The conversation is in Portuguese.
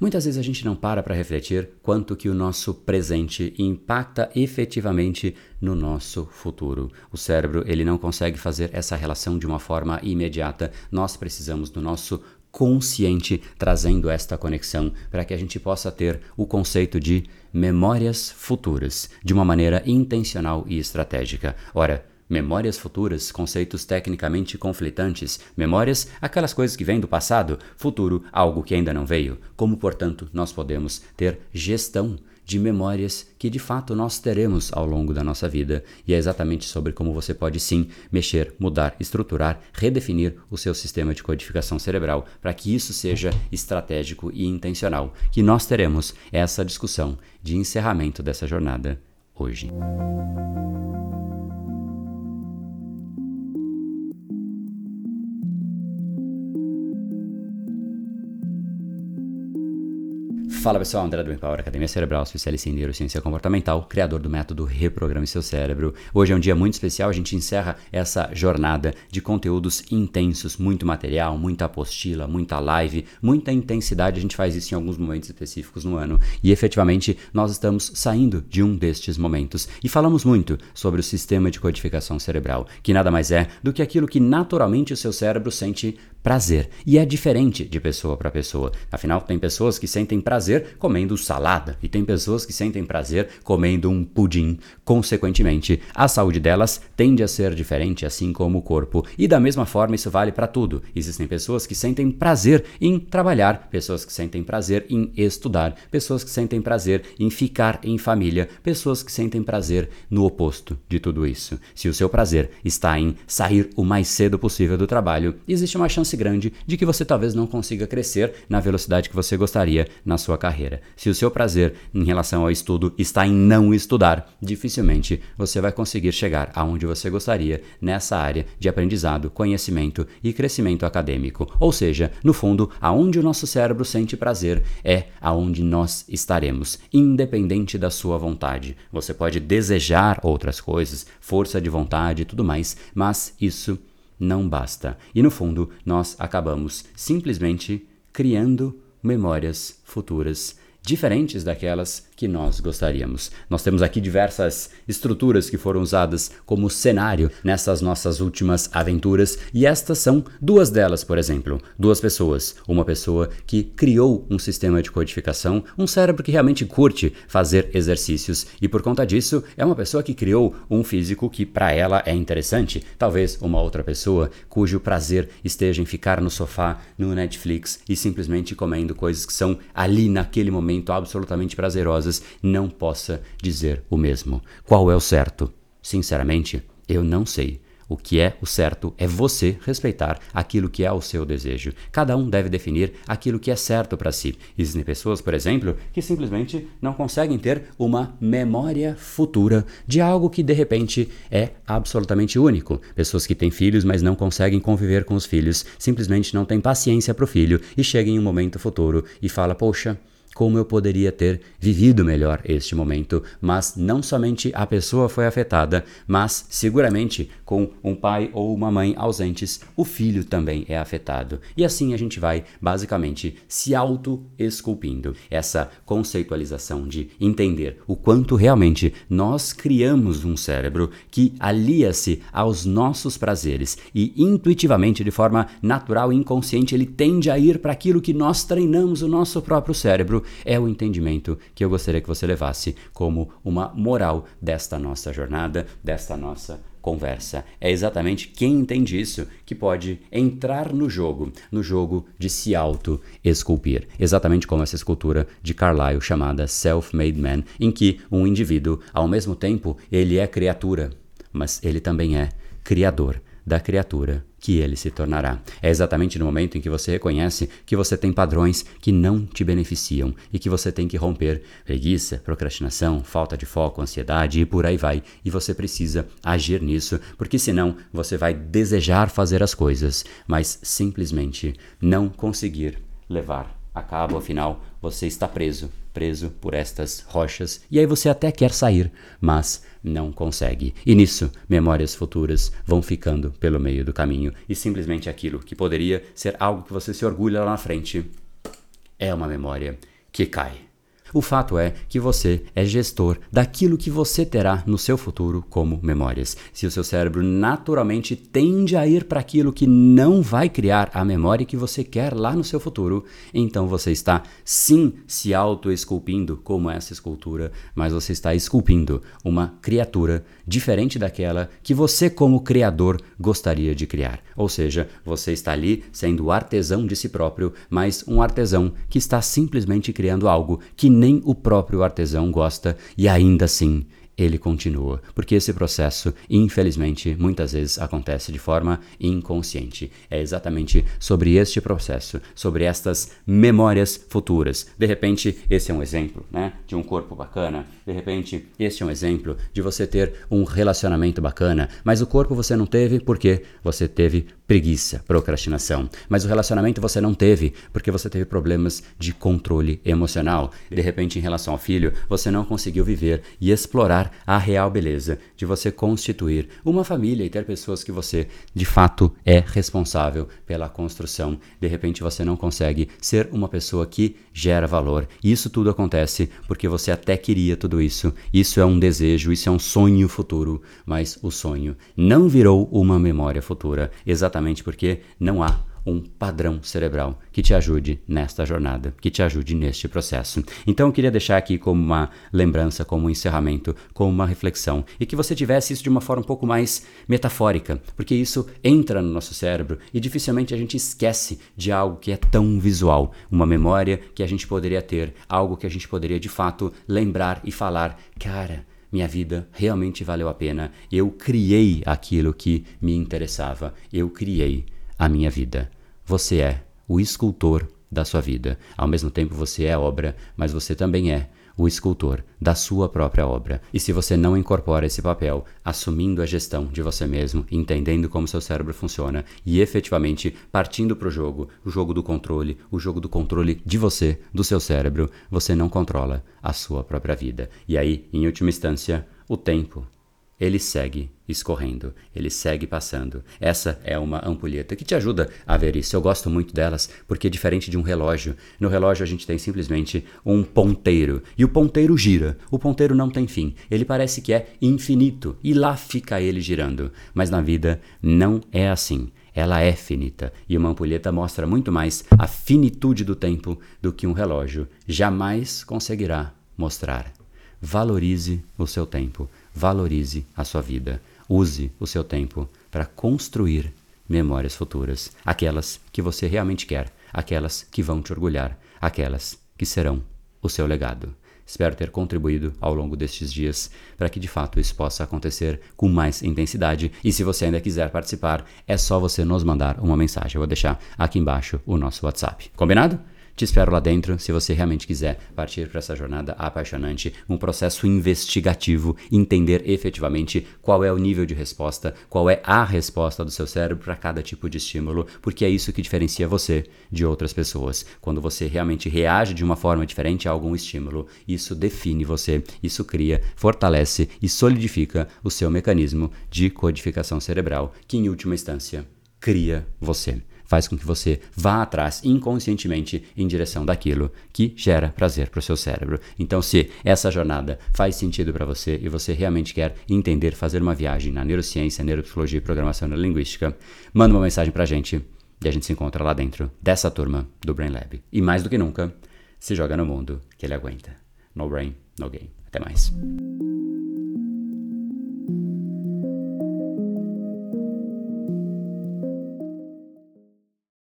Muitas vezes a gente não para para refletir quanto que o nosso presente impacta efetivamente no nosso futuro. O cérebro, ele não consegue fazer essa relação de uma forma imediata. Nós precisamos do nosso consciente trazendo esta conexão para que a gente possa ter o conceito de memórias futuras de uma maneira intencional e estratégica. Ora, Memórias futuras, conceitos tecnicamente conflitantes. Memórias, aquelas coisas que vêm do passado. Futuro, algo que ainda não veio. Como, portanto, nós podemos ter gestão de memórias que de fato nós teremos ao longo da nossa vida. E é exatamente sobre como você pode sim mexer, mudar, estruturar, redefinir o seu sistema de codificação cerebral para que isso seja estratégico e intencional. Que nós teremos essa discussão de encerramento dessa jornada hoje. Fala pessoal, André do Empower, Academia Cerebral, especialista em neurociência comportamental, criador do método Reprograme Seu Cérebro. Hoje é um dia muito especial, a gente encerra essa jornada de conteúdos intensos, muito material, muita apostila, muita live, muita intensidade. A gente faz isso em alguns momentos específicos no ano e efetivamente nós estamos saindo de um destes momentos e falamos muito sobre o sistema de codificação cerebral, que nada mais é do que aquilo que naturalmente o seu cérebro sente prazer. E é diferente de pessoa para pessoa. Afinal, tem pessoas que sentem prazer comendo salada e tem pessoas que sentem prazer comendo um pudim. Consequentemente, a saúde delas tende a ser diferente, assim como o corpo. E da mesma forma, isso vale para tudo. Existem pessoas que sentem prazer em trabalhar, pessoas que sentem prazer em estudar, pessoas que sentem prazer em ficar em família, pessoas que sentem prazer no oposto de tudo isso. Se o seu prazer está em sair o mais cedo possível do trabalho, existe uma chance chance grande de que você talvez não consiga crescer na velocidade que você gostaria na sua carreira. Se o seu prazer em relação ao estudo está em não estudar, dificilmente você vai conseguir chegar aonde você gostaria nessa área de aprendizado, conhecimento e crescimento acadêmico. Ou seja, no fundo, aonde o nosso cérebro sente prazer é aonde nós estaremos, independente da sua vontade. Você pode desejar outras coisas, força de vontade e tudo mais, mas isso não basta. E no fundo, nós acabamos simplesmente criando memórias futuras diferentes daquelas que nós gostaríamos. Nós temos aqui diversas estruturas que foram usadas como cenário nessas nossas últimas aventuras, e estas são duas delas, por exemplo. Duas pessoas. Uma pessoa que criou um sistema de codificação, um cérebro que realmente curte fazer exercícios, e por conta disso é uma pessoa que criou um físico que para ela é interessante. Talvez uma outra pessoa cujo prazer esteja em ficar no sofá, no Netflix e simplesmente comendo coisas que são ali naquele momento absolutamente prazerosas não possa dizer o mesmo. Qual é o certo? Sinceramente, eu não sei. O que é o certo é você respeitar aquilo que é o seu desejo. Cada um deve definir aquilo que é certo para si. Existem pessoas, por exemplo, que simplesmente não conseguem ter uma memória futura de algo que de repente é absolutamente único. Pessoas que têm filhos, mas não conseguem conviver com os filhos, simplesmente não têm paciência para o filho e chegam em um momento futuro e fala: "Poxa, como eu poderia ter vivido melhor este momento, mas não somente a pessoa foi afetada, mas seguramente com um pai ou uma mãe ausentes, o filho também é afetado. E assim a gente vai basicamente se auto-esculpindo. Essa conceitualização de entender o quanto realmente nós criamos um cérebro que alia-se aos nossos prazeres e intuitivamente, de forma natural e inconsciente, ele tende a ir para aquilo que nós treinamos o nosso próprio cérebro é o entendimento que eu gostaria que você levasse como uma moral desta nossa jornada, desta nossa conversa. É exatamente quem entende isso que pode entrar no jogo, no jogo de se auto-esculpir. Exatamente como essa escultura de Carlyle chamada Self-Made Man, em que um indivíduo, ao mesmo tempo, ele é criatura, mas ele também é criador da criatura que ele se tornará. É exatamente no momento em que você reconhece que você tem padrões que não te beneficiam e que você tem que romper preguiça, procrastinação, falta de foco, ansiedade e por aí vai. E você precisa agir nisso, porque senão você vai desejar fazer as coisas, mas simplesmente não conseguir levar a cabo, afinal, você está preso, preso por estas rochas, e aí você até quer sair, mas não consegue. E nisso, memórias futuras vão ficando pelo meio do caminho, e simplesmente aquilo que poderia ser algo que você se orgulha lá na frente é uma memória que cai. O fato é que você é gestor daquilo que você terá no seu futuro como memórias. Se o seu cérebro naturalmente tende a ir para aquilo que não vai criar a memória que você quer lá no seu futuro, então você está sim se auto-esculpindo como essa escultura, mas você está esculpindo uma criatura diferente daquela que você, como criador, gostaria de criar. Ou seja, você está ali sendo artesão de si próprio, mas um artesão que está simplesmente criando algo que nem o próprio artesão gosta e ainda assim ele continua, porque esse processo, infelizmente, muitas vezes acontece de forma inconsciente. É exatamente sobre este processo, sobre estas memórias futuras. De repente, esse é um exemplo, né, de um corpo bacana. De repente, este é um exemplo de você ter um relacionamento bacana, mas o corpo você não teve porque você teve preguiça, procrastinação. Mas o relacionamento você não teve porque você teve problemas de controle emocional. De repente, em relação ao filho, você não conseguiu viver e explorar a real beleza de você constituir uma família e ter pessoas que você de fato é responsável pela construção. De repente, você não consegue ser uma pessoa que gera valor. Isso tudo acontece porque você até queria tudo isso. Isso é um desejo, isso é um sonho futuro, mas o sonho não virou uma memória futura. Exatamente porque não há um padrão cerebral que te ajude nesta jornada, que te ajude neste processo. Então eu queria deixar aqui como uma lembrança, como um encerramento, como uma reflexão e que você tivesse isso de uma forma um pouco mais metafórica, porque isso entra no nosso cérebro e dificilmente a gente esquece de algo que é tão visual, uma memória que a gente poderia ter, algo que a gente poderia de fato lembrar e falar, cara, minha vida realmente valeu a pena. Eu criei aquilo que me interessava. Eu criei a minha vida. Você é o escultor da sua vida. Ao mesmo tempo, você é obra, mas você também é o escultor da sua própria obra. E se você não incorpora esse papel, assumindo a gestão de você mesmo, entendendo como seu cérebro funciona e efetivamente partindo para o jogo, o jogo do controle, o jogo do controle de você, do seu cérebro, você não controla a sua própria vida. E aí, em última instância, o tempo ele segue escorrendo, ele segue passando. Essa é uma ampulheta que te ajuda a ver isso. Eu gosto muito delas porque, diferente de um relógio, no relógio a gente tem simplesmente um ponteiro e o ponteiro gira. O ponteiro não tem fim, ele parece que é infinito e lá fica ele girando. Mas na vida não é assim. Ela é finita e uma ampulheta mostra muito mais a finitude do tempo do que um relógio jamais conseguirá mostrar. Valorize o seu tempo Valorize a sua vida. Use o seu tempo para construir memórias futuras, aquelas que você realmente quer, aquelas que vão te orgulhar, aquelas que serão o seu legado. Espero ter contribuído ao longo destes dias para que de fato isso possa acontecer com mais intensidade. E se você ainda quiser participar, é só você nos mandar uma mensagem. Eu vou deixar aqui embaixo o nosso WhatsApp. Combinado? Te espero lá dentro se você realmente quiser partir para essa jornada apaixonante, um processo investigativo, entender efetivamente qual é o nível de resposta, qual é a resposta do seu cérebro para cada tipo de estímulo, porque é isso que diferencia você de outras pessoas. Quando você realmente reage de uma forma diferente a algum estímulo, isso define você, isso cria, fortalece e solidifica o seu mecanismo de codificação cerebral, que em última instância cria você faz com que você vá atrás inconscientemente em direção daquilo que gera prazer para o seu cérebro. Então, se essa jornada faz sentido para você e você realmente quer entender, fazer uma viagem na neurociência, neuropsicologia e programação neurolinguística, manda uma mensagem para a gente e a gente se encontra lá dentro dessa turma do Brain Lab. E mais do que nunca, se joga no mundo que ele aguenta. No brain, no game. Até mais.